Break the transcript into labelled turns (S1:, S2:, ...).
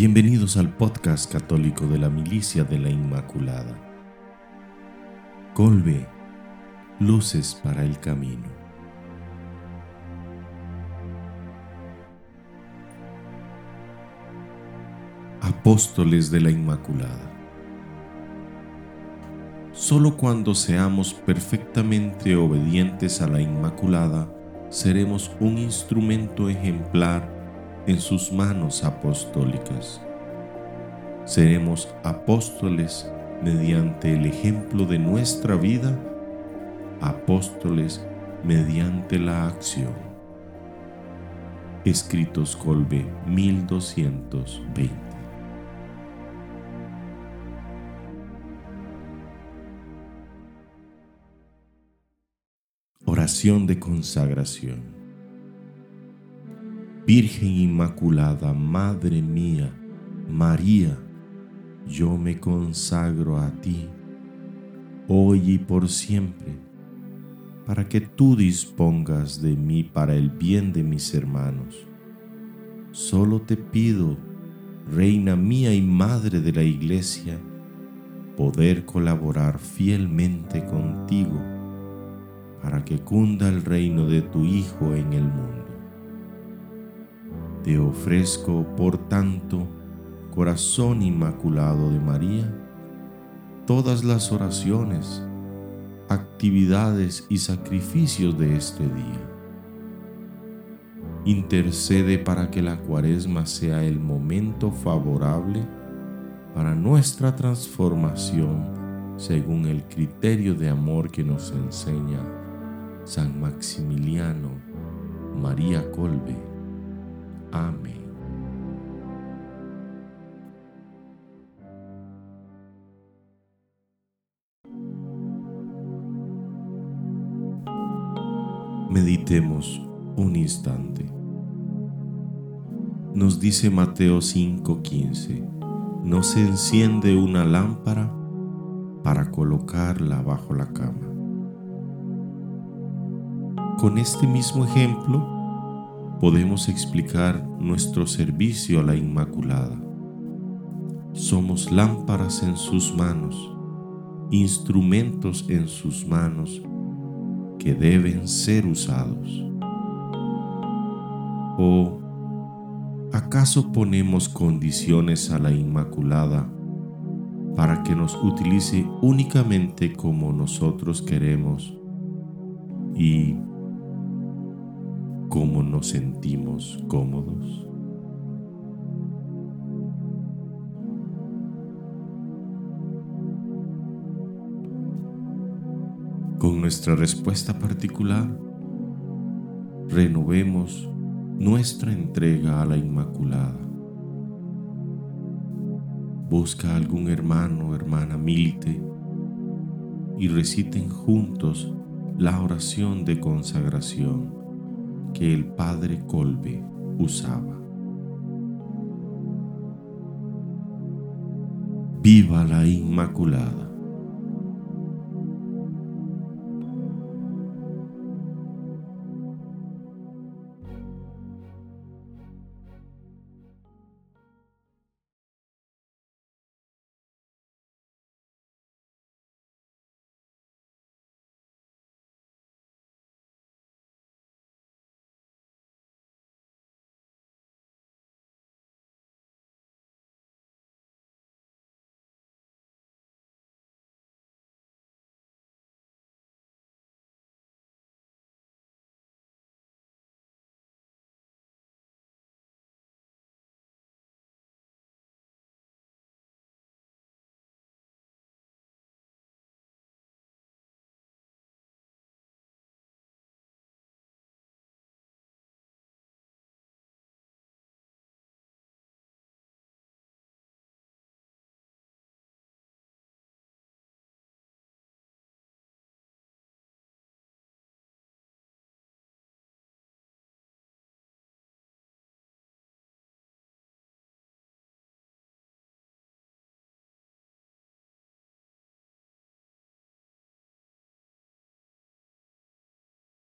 S1: Bienvenidos al podcast católico de la Milicia de la Inmaculada. Colbe, luces para el camino. Apóstoles de la Inmaculada. Solo cuando seamos perfectamente obedientes a la Inmaculada, seremos un instrumento ejemplar en sus manos apostólicas. Seremos apóstoles mediante el ejemplo de nuestra vida, apóstoles mediante la acción. Escritos Colbe 1220. Oración de consagración. Virgen Inmaculada, Madre mía, María, yo me consagro a ti, hoy y por siempre, para que tú dispongas de mí para el bien de mis hermanos. Solo te pido, Reina mía y Madre de la Iglesia, poder colaborar fielmente contigo para que cunda el reino de tu Hijo en el mundo. Te ofrezco, por tanto, corazón inmaculado de María, todas las oraciones, actividades y sacrificios de este día. Intercede para que la cuaresma sea el momento favorable para nuestra transformación según el criterio de amor que nos enseña San Maximiliano María Colbe Meditemos un instante. Nos dice Mateo 5:15, no se enciende una lámpara para colocarla bajo la cama. Con este mismo ejemplo, podemos explicar nuestro servicio a la Inmaculada. Somos lámparas en sus manos, instrumentos en sus manos que deben ser usados. ¿O acaso ponemos condiciones a la Inmaculada para que nos utilice únicamente como nosotros queremos y cómo nos sentimos cómodos. Con nuestra respuesta particular, renovemos nuestra entrega a la Inmaculada. Busca algún hermano o hermana milite y reciten juntos la oración de consagración que el padre Colbe usaba. Viva la Inmaculada.